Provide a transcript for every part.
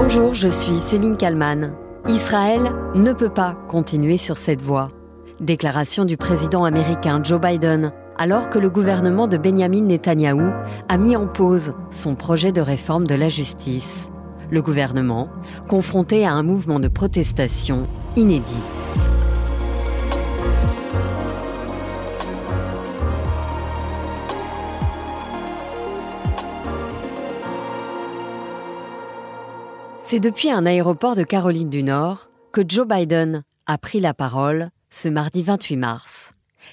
Bonjour, je suis Céline Kalman. Israël ne peut pas continuer sur cette voie. Déclaration du président américain Joe Biden alors que le gouvernement de Benjamin Netanyahou a mis en pause son projet de réforme de la justice. Le gouvernement, confronté à un mouvement de protestation inédit. C'est depuis un aéroport de Caroline du Nord que Joe Biden a pris la parole ce mardi 28 mars,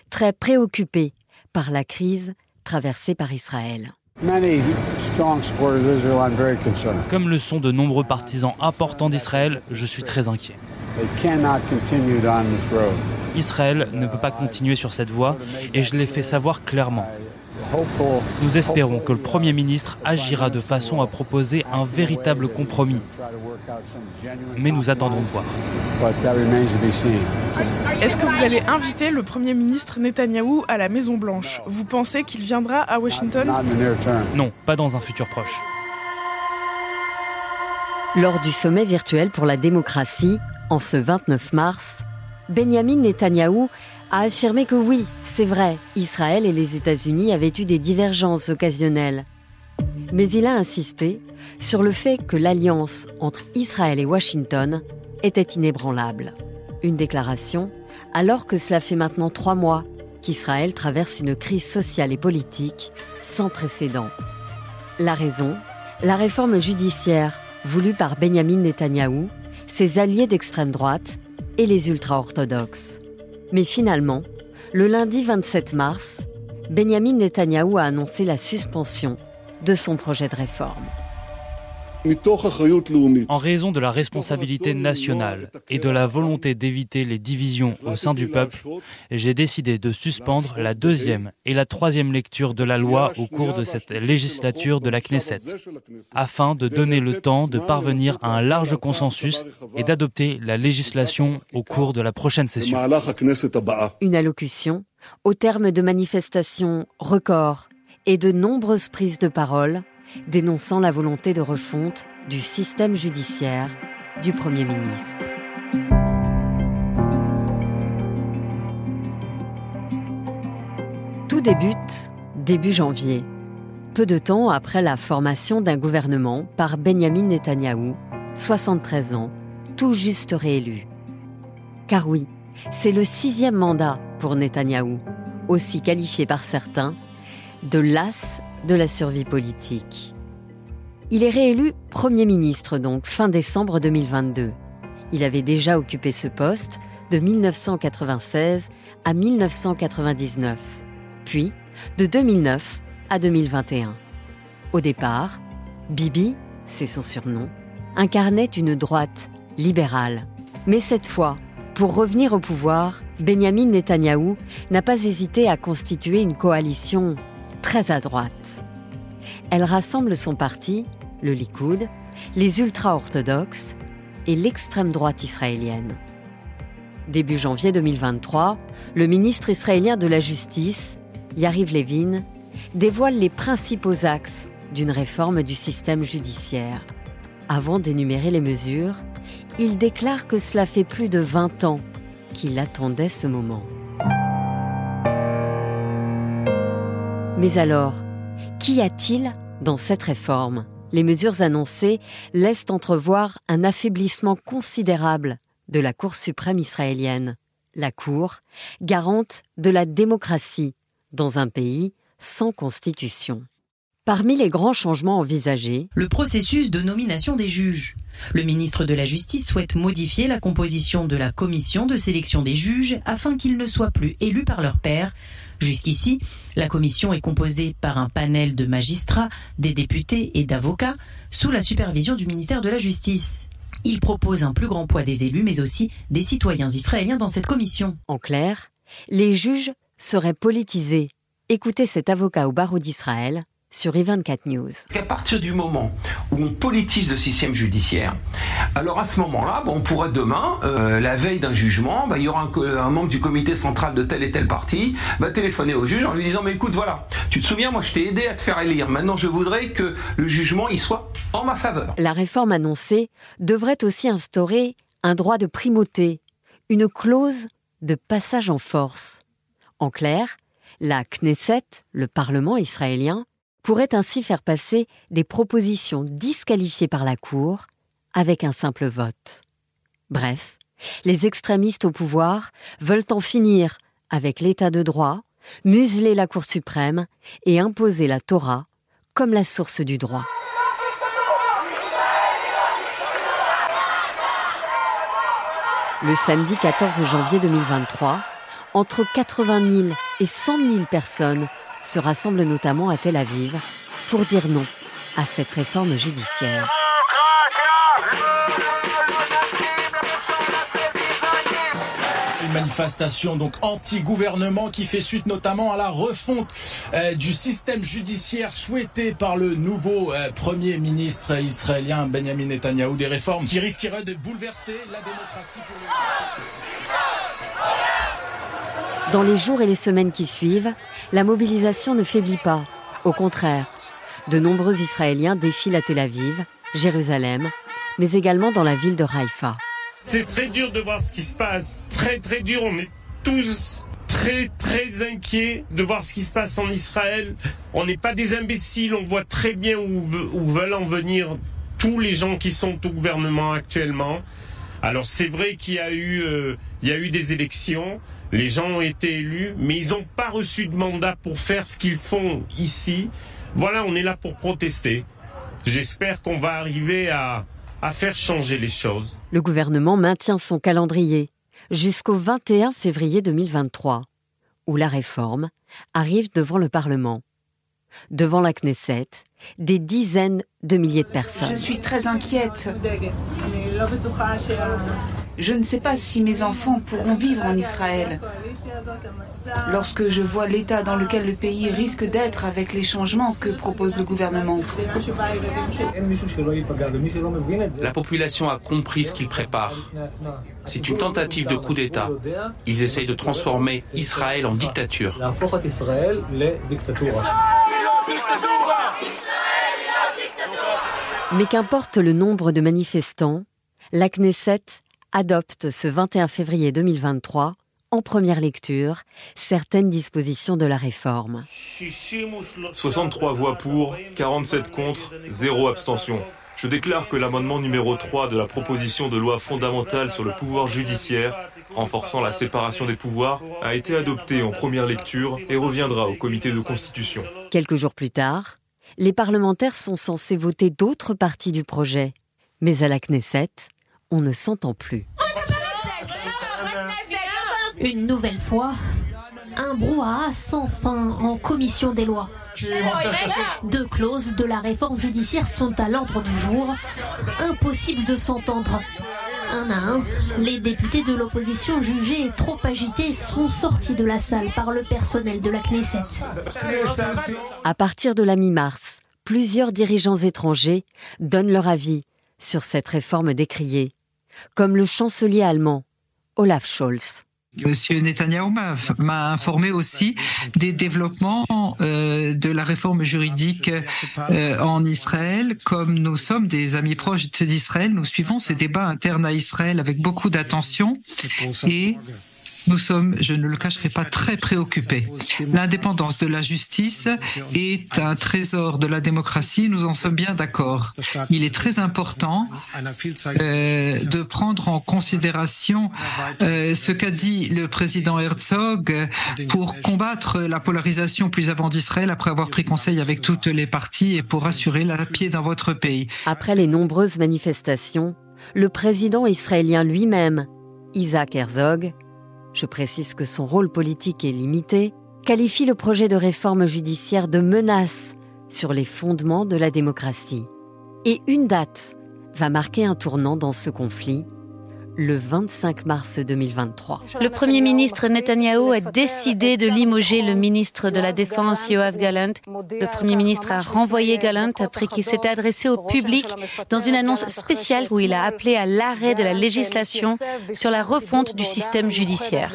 très préoccupé par la crise traversée par Israël. Comme le sont de nombreux partisans importants d'Israël, je suis très inquiet. Israël ne peut pas continuer sur cette voie et je l'ai fait savoir clairement. Nous espérons que le Premier ministre agira de façon à proposer un véritable compromis. Mais nous attendons de voir. Est-ce que vous allez inviter le Premier ministre Netanyahou à la Maison-Blanche Vous pensez qu'il viendra à Washington? Non, pas dans un futur proche. Lors du sommet virtuel pour la démocratie, en ce 29 mars, Benjamin Netanyahou a affirmé que oui, c'est vrai, Israël et les États-Unis avaient eu des divergences occasionnelles. Mais il a insisté sur le fait que l'alliance entre Israël et Washington était inébranlable. Une déclaration alors que cela fait maintenant trois mois qu'Israël traverse une crise sociale et politique sans précédent. La raison La réforme judiciaire voulue par Benjamin Netanyahou, ses alliés d'extrême droite et les ultra-orthodoxes. Mais finalement, le lundi 27 mars, Benjamin Netanyahou a annoncé la suspension de son projet de réforme. En raison de la responsabilité nationale et de la volonté d'éviter les divisions au sein du peuple, j'ai décidé de suspendre la deuxième et la troisième lecture de la loi au cours de cette législature de la Knesset, afin de donner le temps de parvenir à un large consensus et d'adopter la législation au cours de la prochaine session. Une allocution au terme de manifestations records et de nombreuses prises de parole dénonçant la volonté de refonte du système judiciaire du Premier ministre. Tout débute début janvier, peu de temps après la formation d'un gouvernement par Benjamin Netanyahou, 73 ans, tout juste réélu. Car oui, c'est le sixième mandat pour Netanyahou, aussi qualifié par certains de l'as de la survie politique. Il est réélu Premier ministre donc fin décembre 2022. Il avait déjà occupé ce poste de 1996 à 1999, puis de 2009 à 2021. Au départ, Bibi, c'est son surnom, incarnait une droite libérale. Mais cette fois, pour revenir au pouvoir, Benjamin Netanyahou n'a pas hésité à constituer une coalition très à droite. Elle rassemble son parti, le Likoud, les ultra-orthodoxes et l'extrême droite israélienne. Début janvier 2023, le ministre israélien de la Justice, Yariv Levin, dévoile les principaux axes d'une réforme du système judiciaire. Avant d'énumérer les mesures, il déclare que cela fait plus de 20 ans qu'il attendait ce moment. Mais alors, qu'y a-t-il dans cette réforme? Les mesures annoncées laissent entrevoir un affaiblissement considérable de la Cour suprême israélienne, la Cour, garante de la démocratie dans un pays sans constitution. Parmi les grands changements envisagés, le processus de nomination des juges. Le ministre de la Justice souhaite modifier la composition de la commission de sélection des juges afin qu'ils ne soient plus élus par leur père, Jusqu'ici, la commission est composée par un panel de magistrats, des députés et d'avocats, sous la supervision du ministère de la Justice. Il propose un plus grand poids des élus, mais aussi des citoyens israéliens dans cette commission. En clair, les juges seraient politisés. Écoutez cet avocat au barreau d'Israël, sur I24 News. À partir du moment où on politise le système judiciaire, alors à ce moment-là, on pourrait demain, euh, la veille d'un jugement, bah, il y aura un, membre du comité central de tel et tel parti va téléphoner au juge en lui disant mais écoute voilà, tu te souviens moi je t'ai aidé à te faire élire, maintenant je voudrais que le jugement il soit en ma faveur. La réforme annoncée devrait aussi instaurer un droit de primauté, une clause de passage en force. En clair, la Knesset, le Parlement israélien, pourrait ainsi faire passer des propositions disqualifiées par la Cour avec un simple vote. Bref, les extrémistes au pouvoir veulent en finir avec l'état de droit, museler la Cour suprême et imposer la Torah comme la source du droit. Le samedi 14 janvier 2023, entre 80 000 et 100 000 personnes se rassemblent notamment à Tel Aviv pour dire non à cette réforme judiciaire. manifestation donc anti-gouvernement qui fait suite notamment à la refonte euh, du système judiciaire souhaité par le nouveau euh, premier ministre israélien Benjamin Netanyahu, des réformes qui risqueraient de bouleverser la démocratie. Dans les jours et les semaines qui suivent, la mobilisation ne faiblit pas. Au contraire, de nombreux Israéliens défilent à Tel Aviv, Jérusalem, mais également dans la ville de Haïfa. C'est très dur de voir ce qui se passe. Très très dur. On est tous très très inquiets de voir ce qui se passe en Israël. On n'est pas des imbéciles. On voit très bien où, veulent en venir tous les gens qui sont au gouvernement actuellement. Alors c'est vrai qu'il y a eu euh, il y a eu des élections. Les gens ont été élus, mais ils n'ont pas reçu de mandat pour faire ce qu'ils font ici. Voilà, on est là pour protester. J'espère qu'on va arriver à, à faire changer les choses. Le gouvernement maintient son calendrier jusqu'au 21 février 2023, où la réforme arrive devant le Parlement. Devant la Knesset, des dizaines de milliers de personnes. Je suis très inquiète. Je ne sais pas si mes enfants pourront vivre en Israël. Lorsque je vois l'état dans lequel le pays risque d'être avec les changements que propose le gouvernement. La population a compris ce qu'ils préparent. C'est une tentative de coup d'État. Ils essayent de transformer Israël en dictature. Mais qu'importe le nombre de manifestants, la Knesset adopte ce 21 février 2023, en première lecture, certaines dispositions de la réforme. 63 voix pour, 47 contre, 0 abstention. Je déclare que l'amendement numéro 3 de la proposition de loi fondamentale sur le pouvoir judiciaire, renforçant la séparation des pouvoirs, a été adopté en première lecture et reviendra au comité de constitution. Quelques jours plus tard, les parlementaires sont censés voter d'autres parties du projet. Mais à la Knesset, on ne s'entend plus. Une nouvelle fois, un brouhaha sans fin en commission des lois. Deux clauses de la réforme judiciaire sont à l'ordre du jour. Impossible de s'entendre. Un à un, les députés de l'opposition jugés trop agités sont sortis de la salle par le personnel de la Knesset. À partir de la mi-mars, plusieurs dirigeants étrangers donnent leur avis sur cette réforme décriée, comme le chancelier allemand Olaf Scholz. Monsieur Netanyahu m'a informé aussi des développements euh, de la réforme juridique euh, en Israël. Comme nous sommes des amis proches d'Israël, nous suivons ces débats internes à Israël avec beaucoup d'attention et nous sommes, je ne le cacherai pas, très préoccupés. L'indépendance de la justice est un trésor de la démocratie, nous en sommes bien d'accord. Il est très important euh, de prendre en considération euh, ce qu'a dit le président Herzog pour combattre la polarisation plus avant d'Israël après avoir pris conseil avec toutes les parties et pour assurer la paix dans votre pays. Après les nombreuses manifestations, le président israélien lui-même, Isaac Herzog, je précise que son rôle politique est limité, qualifie le projet de réforme judiciaire de menace sur les fondements de la démocratie. Et une date va marquer un tournant dans ce conflit, le 25 mars 2023. Le Premier ministre Netanyahou a décidé de limoger le ministre de la Défense Yoav Galant. Le Premier ministre a renvoyé Galant après qu'il s'était adressé au public dans une annonce spéciale où il a appelé à l'arrêt de la législation sur la refonte du système judiciaire.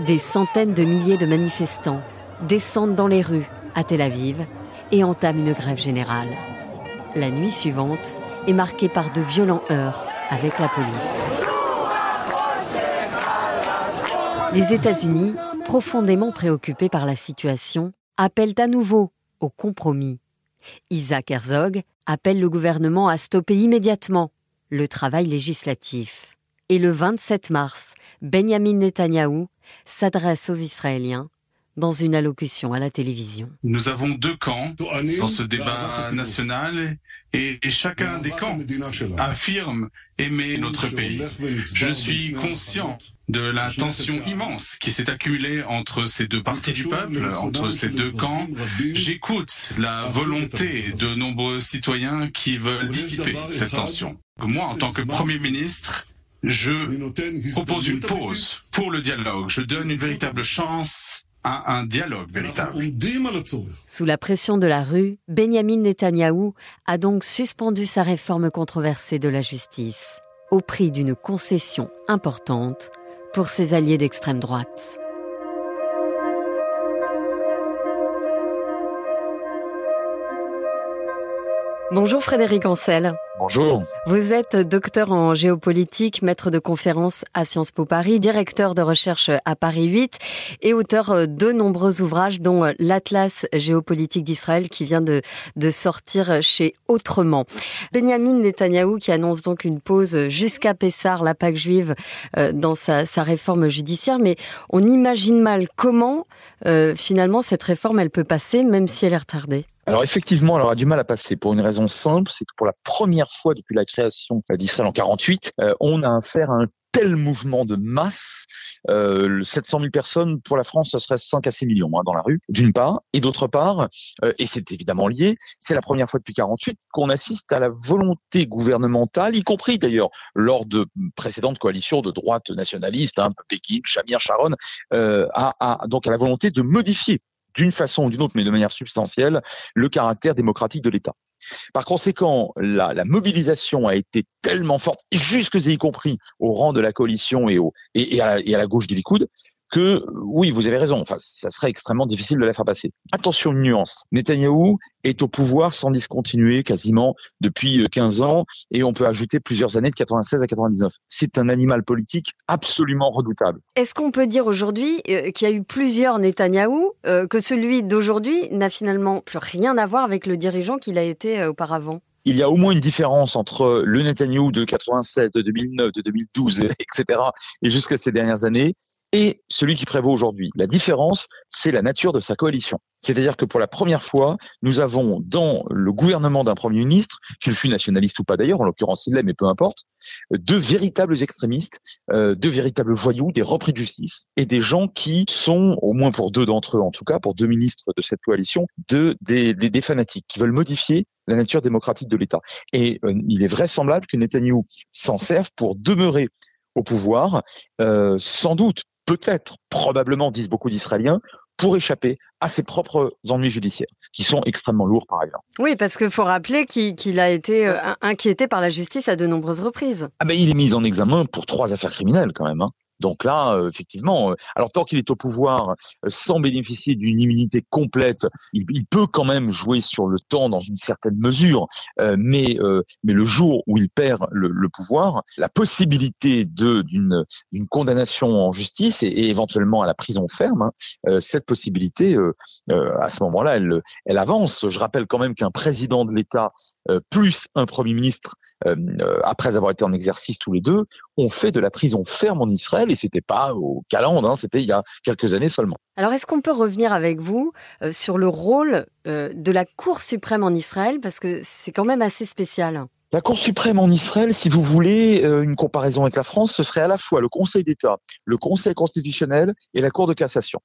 Des centaines de milliers de manifestants descendent dans les rues à Tel Aviv et entame une grève générale. La nuit suivante est marquée par de violents heurts avec la police. Les États-Unis, profondément préoccupés par la situation, appellent à nouveau au compromis. Isaac Herzog appelle le gouvernement à stopper immédiatement le travail législatif. Et le 27 mars, Benjamin Netanyahou s'adresse aux Israéliens dans une allocution à la télévision. Nous avons deux camps dans ce débat national et, chacun des camps affirme aimer notre pays. Je suis conscient de la tension immense qui s'est accumulée entre ces deux parties du peuple, entre ces deux camps. J'écoute la volonté de nombreux citoyens qui veulent dissiper cette tension. Moi, en tant que Premier ministre, je propose une pause pour le dialogue. Je donne une véritable chance à un dialogue véritable. Sous la pression de la rue, Benjamin Netanyahou a donc suspendu sa réforme controversée de la justice, au prix d'une concession importante pour ses alliés d'extrême droite. Bonjour Frédéric Ancel. Bonjour. Vous êtes docteur en géopolitique, maître de conférence à Sciences Po Paris, directeur de recherche à Paris 8 et auteur de nombreux ouvrages dont l'Atlas géopolitique d'Israël qui vient de, de sortir chez Autrement. Benjamin Netanyahou qui annonce donc une pause jusqu'à Pessar, la Pâque juive, euh, dans sa, sa, réforme judiciaire, mais on imagine mal comment euh, finalement cette réforme elle peut passer même si elle est retardée. Alors effectivement, elle aura du mal à passer pour une raison simple, c'est que pour la première fois depuis la création d'Israël en 48, euh, on a affaire à un tel mouvement de masse, euh, 700 000 personnes pour la France, ce serait 5 à 6 millions hein, dans la rue, d'une part, et d'autre part, euh, et c'est évidemment lié, c'est la première fois depuis 48 qu'on assiste à la volonté gouvernementale, y compris d'ailleurs lors de précédentes coalitions de droite nationaliste, hein, Pékin, Shamir, Sharon, euh, à, à, donc à la volonté de modifier d'une façon ou d'une autre, mais de manière substantielle, le caractère démocratique de l'État. Par conséquent, la, mobilisation a été tellement forte, jusque y compris au rang de la coalition et, à, et à la gauche du Likoud, que oui, vous avez raison, enfin, ça serait extrêmement difficile de la faire passer. Attention, une nuance. Netanyahou est au pouvoir sans discontinuer quasiment depuis 15 euh, ans et on peut ajouter plusieurs années de 96 à 99. C'est un animal politique absolument redoutable. Est-ce qu'on peut dire aujourd'hui euh, qu'il y a eu plusieurs Netanyahou, euh, que celui d'aujourd'hui n'a finalement plus rien à voir avec le dirigeant qu'il a été auparavant? Il y a au moins une différence entre le Netanyahou de 96, de 2009, de 2012, etc., et jusqu'à ces dernières années, et celui qui prévaut aujourd'hui. La différence, c'est la nature de sa coalition. C'est-à-dire que pour la première fois, nous avons dans le gouvernement d'un Premier ministre, qu'il fût nationaliste ou pas d'ailleurs, en l'occurrence il l'est, mais peu importe, deux véritables extrémistes, euh, deux véritables voyous, des repris de justice, et des gens qui sont, au moins pour deux d'entre eux en tout cas, pour deux ministres de cette coalition, de, des, des, des fanatiques qui veulent modifier la nature démocratique de l'État. Et euh, il est vraisemblable que Netanyahu s'en serve pour demeurer au pouvoir, euh, sans doute peut-être, probablement, disent beaucoup d'Israéliens, pour échapper à ses propres ennuis judiciaires, qui sont extrêmement lourds par ailleurs. Oui, parce qu'il faut rappeler qu'il a été euh, inquiété par la justice à de nombreuses reprises. Ah ben, il est mis en examen pour trois affaires criminelles quand même. Hein. Donc là, euh, effectivement, euh, alors tant qu'il est au pouvoir, euh, sans bénéficier d'une immunité complète, il, peut quand même jouer sur le temps dans une certaine mesure, mais mais le jour où il perd le, pouvoir, la possibilité d'une condamnation en justice et, éventuellement à la prison ferme, hein, cette possibilité, à ce moment-là, elle avance. Je rappelle quand même qu'un président de l'État plus un premier ministre, après avoir été en exercice tous les deux, ont fait de la prison ferme en Israël et c'était pas au calendrier, hein, c'était il y a quelques années seulement. Alors est-ce qu'on peut revenir avec vous euh, sur le rôle euh, de la Cour suprême en Israël? Parce que c'est quand même assez spécial. La Cour suprême en Israël, si vous voulez euh, une comparaison avec la France, ce serait à la fois le Conseil d'État, le Conseil constitutionnel et la Cour de cassation.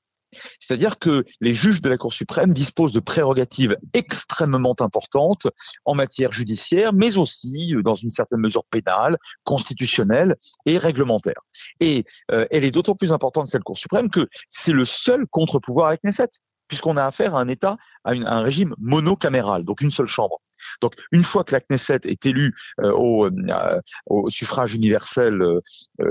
C'est-à-dire que les juges de la Cour suprême disposent de prérogatives extrêmement importantes en matière judiciaire, mais aussi euh, dans une certaine mesure pénale, constitutionnelle et réglementaire. Et euh, elle est d'autant plus importante, cette Cour suprême, que c'est le seul contre-pouvoir avec Knesset, puisqu'on a affaire à un État, à un régime monocaméral, donc une seule chambre. Donc, une fois que la Knesset est élue au, au, suffrage universel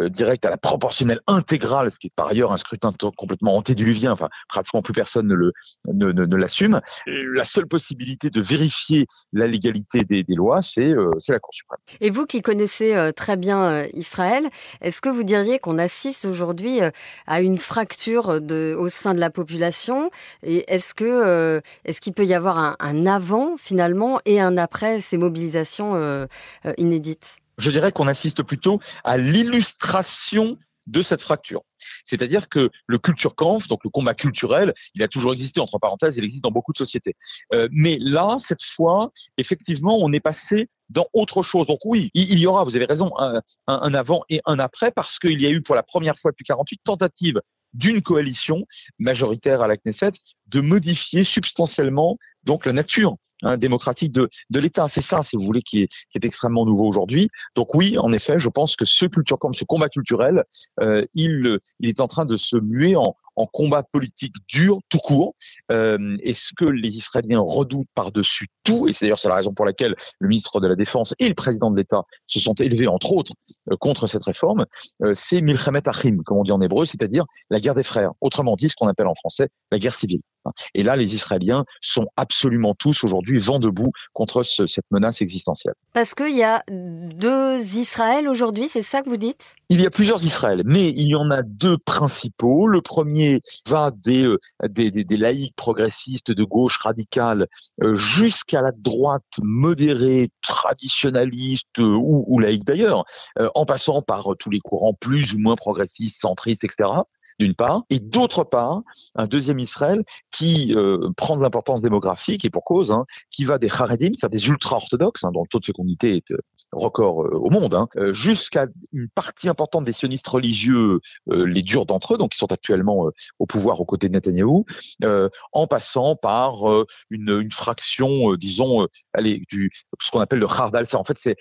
direct à la proportionnelle intégrale, ce qui est par ailleurs un scrutin complètement antédiluvien, enfin pratiquement plus personne ne le ne, l'assume. La seule possibilité de vérifier la légalité des, lois, c'est c'est la Cour suprême. Et vous qui connaissez très bien Israël, est-ce que vous diriez qu'on assiste aujourd'hui à une fracture au sein de la population? Et est-ce que est-ce qu'il peut y avoir un, un, avant finalement et un après ces mobilisations inédites je dirais qu'on assiste plutôt à l'illustration de cette fracture. C'est-à-dire que le culture Kampf, donc le combat culturel, il a toujours existé, entre parenthèses, il existe dans beaucoup de sociétés. Euh, mais là, cette fois, effectivement, on est passé dans autre chose. Donc oui, il, y aura, vous avez raison, un, un, avant et un après, parce qu'il y a eu pour la première fois depuis 48 tentatives d'une coalition majoritaire à la Knesset de modifier substantiellement donc la nature Hein, démocratique de, de l'État. C'est ça, si vous voulez, qui est, qui est extrêmement nouveau aujourd'hui. Donc oui, en effet, je pense que ce culture comme ce combat culturel, euh, il, il est en train de se muer en, en combat politique dur, tout court. Euh, et ce que les Israéliens redoutent par-dessus tout, et c'est d'ailleurs la raison pour laquelle le ministre de la Défense et le président de l'État se sont élevés, entre autres, euh, contre cette réforme, euh, c'est Milchemet Achim, comme on dit en hébreu, c'est-à-dire la guerre des frères. Autrement dit, ce qu'on appelle en français la guerre civile. Et là, les Israéliens sont absolument tous aujourd'hui vent debout contre ce, cette menace existentielle. Parce qu'il y a deux Israël aujourd'hui, c'est ça que vous dites? Il y a plusieurs Israël, mais il y en a deux principaux. Le premier va des, euh, des, des, des laïcs progressistes de gauche radicale euh, jusqu'à la droite modérée, traditionnaliste euh, ou, ou laïque d'ailleurs, en passant par tous les courants plus ou moins progressistes, centristes, etc d'une part, et d'autre part, un deuxième Israël qui euh, prend de l'importance démographique et pour cause, hein, qui va des Haredim, c'est-à-dire des ultra-orthodoxes, hein, dont le taux de fécondité est euh, record euh, au monde, hein, jusqu'à une partie importante des sionistes religieux, les durs d'entre eux, donc qui sont actuellement au pouvoir aux côtés de Netanyahou, en passant par une, fraction, disons, allez, du ce qu'on appelle le Hardal. En fait, c'est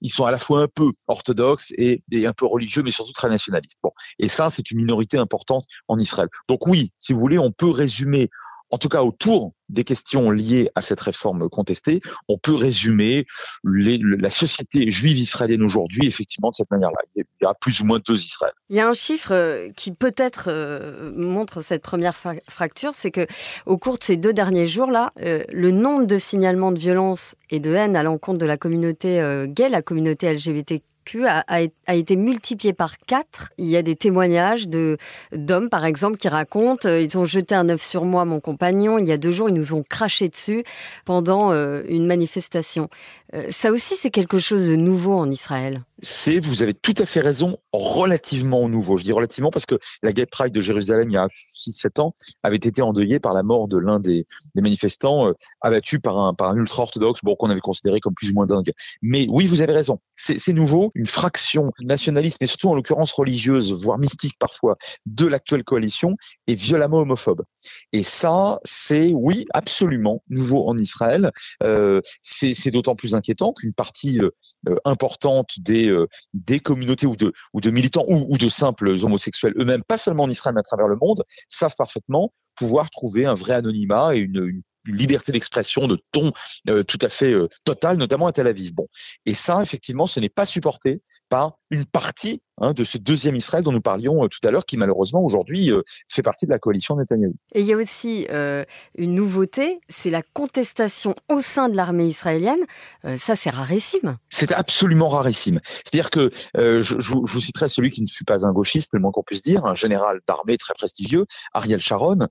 ils sont à la fois un peu orthodoxes et, et un peu religieux, mais surtout très nationalistes. Bon, et ça, c'est une minorité importante en Israël. Donc oui, si vous voulez, on peut résumer en tout cas autour des questions liées à cette réforme contestée, on peut résumer la société juive israélienne aujourd'hui effectivement de cette manière-là. Il y a plus ou moins deux Israël. Il y a un chiffre euh, qui peut-être euh, montre cette première fracture, c'est que au cours de ces deux derniers jours-là, euh, le nombre de signalements de violence et de haine à l'encontre de la communauté gay, la communauté LGBT a, été multiplié par quatre. Il y a des témoignages de d'hommes, par exemple, qui racontent euh, ils ont jeté un œuf sur moi, mon compagnon. Il y a deux jours, ils nous ont craché dessus pendant euh, une manifestation. Euh, ça aussi, c'est quelque chose de nouveau en Israël. C'est, vous avez tout à fait raison, relativement nouveau. Je dis relativement parce que la Gay Pride de Jérusalem, il y a 6-7 ans, avait été endeuillée par la mort de l'un des, manifestants euh, abattu par un, par un ultra-orthodoxe, bon, qu'on avait considéré comme plus ou moins dingue. Mais oui, vous avez raison. C'est nouveau. Une fraction nationaliste, mais surtout en l'occurrence religieuse, voire mystique parfois, de l'actuelle coalition est violemment homophobe. Et ça, c'est, oui, absolument nouveau en Israël. Euh, c'est d'autant plus inquiétant qu'une partie euh, euh, importante des, euh, des communautés ou de, militants ou, de simples homosexuels eux-mêmes, pas seulement en Israël mais à travers le monde, savent parfaitement pouvoir trouver un vrai anonymat et une, une liberté d'expression, de ton tout à fait euh, total, notamment à Tel Aviv. Bon, et ça, effectivement, ce n'est pas supporté par une partie hein, de ce deuxième Israël dont nous parlions euh, tout à l'heure, qui malheureusement aujourd'hui euh, fait partie de la coalition Netanyahou. Et il y a aussi euh, une nouveauté, c'est la contestation au sein de l'armée israélienne. Ça, c'est rarissime. C'est absolument rarissime. C'est-à-dire que je, je, vous citerai celui qui ne fut pas un gauchiste, le moins qu'on puisse dire, un général d'armée très prestigieux, Ariel Sharon,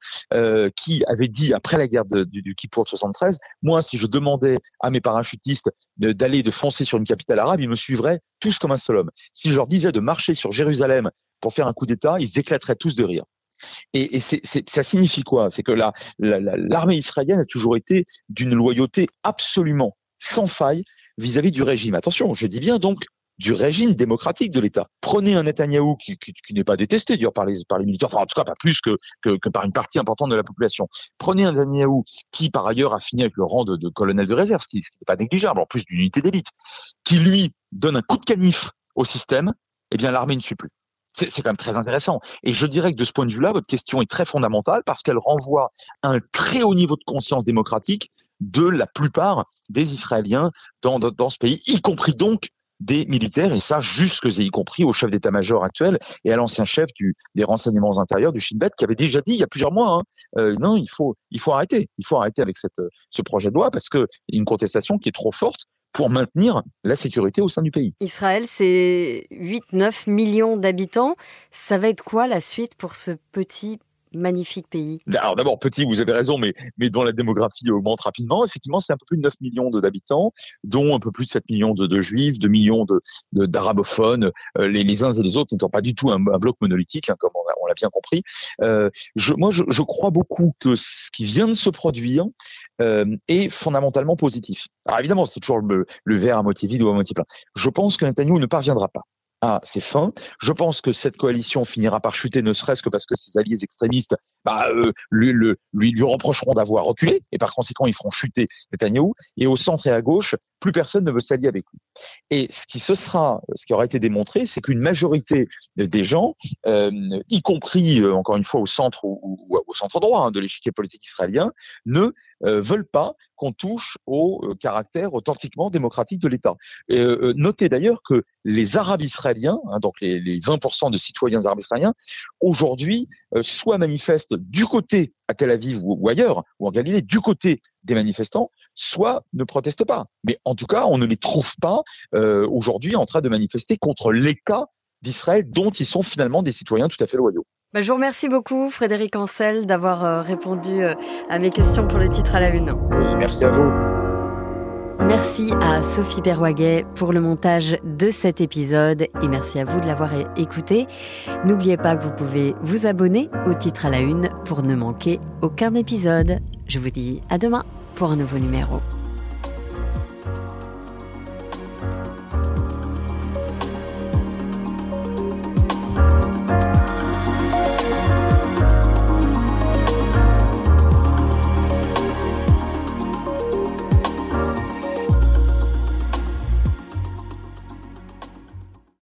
qui avait dit après la guerre de, du, du Kippour de 73, moi, si je demandais à mes parachutistes d'aller de foncer sur une capitale arabe, ils me suivraient tous comme un seul homme. Si je leur disais de marcher sur Jérusalem pour faire un coup d'État, ils éclateraient tous de rire. Et, et c'est, ça signifie quoi? C'est que la, la, l'armée israélienne a toujours été d'une loyauté absolument sans faille vis-à-vis du régime. Attention, je dis bien donc du régime démocratique de l'État. Prenez un Netanyahou qui, qui, qui n'est pas détesté d'ailleurs par les, par les militaires, enfin en tout cas pas plus que, que, que, par une partie importante de la population. Prenez un Netanyahou qui par ailleurs a fini avec le rang de, de colonel de réserve, ce qui n'est pas négligeable, en plus d'une unité d'élite, qui lui donne un coup de canif au système, eh bien l'armée ne suit plus. C'est quand même très intéressant. Et je dirais que de ce point de vue-là, votre question est très fondamentale parce qu'elle renvoie à un très haut niveau de conscience démocratique de la plupart des Israéliens dans, dans ce pays, y compris donc des militaires, et ça jusque y compris au chef d'état-major actuel et à l'ancien chef du, des renseignements intérieurs du Shin Bet, qui avait déjà dit il y a plusieurs mois, hein, euh, non, il faut, il faut arrêter, il faut arrêter avec cette, ce projet de loi parce que une contestation qui est trop forte pour maintenir la sécurité au sein du pays. Israël, c'est 8-9 millions d'habitants. Ça va être quoi la suite pour ce petit magnifique pays Alors d'abord, petit, vous avez raison, mais, mais dont la démographie augmente rapidement. Effectivement, c'est un peu plus de 9 millions d'habitants, dont un peu plus de 7 millions de, juifs, 2 millions d'arabophones, de, euh, les, uns et les autres n'étant pas du tout un, bloc monolithique, hein, comme on, l'a bien compris. Euh, je, moi, je, je, crois beaucoup que ce qui vient de se produire euh, est fondamentalement positif. Alors évidemment, c'est toujours le, le verre à moitié vide ou à moitié plein. Je pense que Netanyahu ne parviendra pas à ses fins. Je pense que cette coalition finira par chuter, ne serait-ce que parce que ses alliés extrémistes bah, euh, lui, lui, lui reprocheront d'avoir reculé, et par conséquent, ils feront chuter Netanyahu. Et au centre et à gauche, plus personne ne veut s'allier avec lui. Et ce qui se sera, ce qui aura été démontré, c'est qu'une majorité des gens, euh, y compris euh, encore une fois au centre ou, au centre droit hein, de l'échiquier politique israélien, ne euh, veulent pas qu'on touche au caractère authentiquement démocratique de l'État. Notez d'ailleurs que les Arabes israéliens, hein, donc les, les 20% de citoyens arabes israéliens, aujourd'hui, soit manifestent du côté à Tel Aviv ou, ailleurs, ou en Galilée, du côté des manifestants, soit ne protestent pas. Mais en tout cas, on ne les trouve pas euh, aujourd'hui en train de manifester contre l'État d'Israël, dont ils sont finalement des citoyens tout à fait loyaux. Bah, je vous remercie beaucoup, Frédéric Ancel, d'avoir euh, répondu euh, à mes questions pour le titre à la une. Merci à vous. Merci à Sophie Berwaguet pour le montage de cet épisode et merci à vous de l'avoir écouté. N'oubliez pas que vous pouvez vous abonner au titre à la une pour ne manquer aucun épisode. Je vous dis à demain pour un nouveau numéro.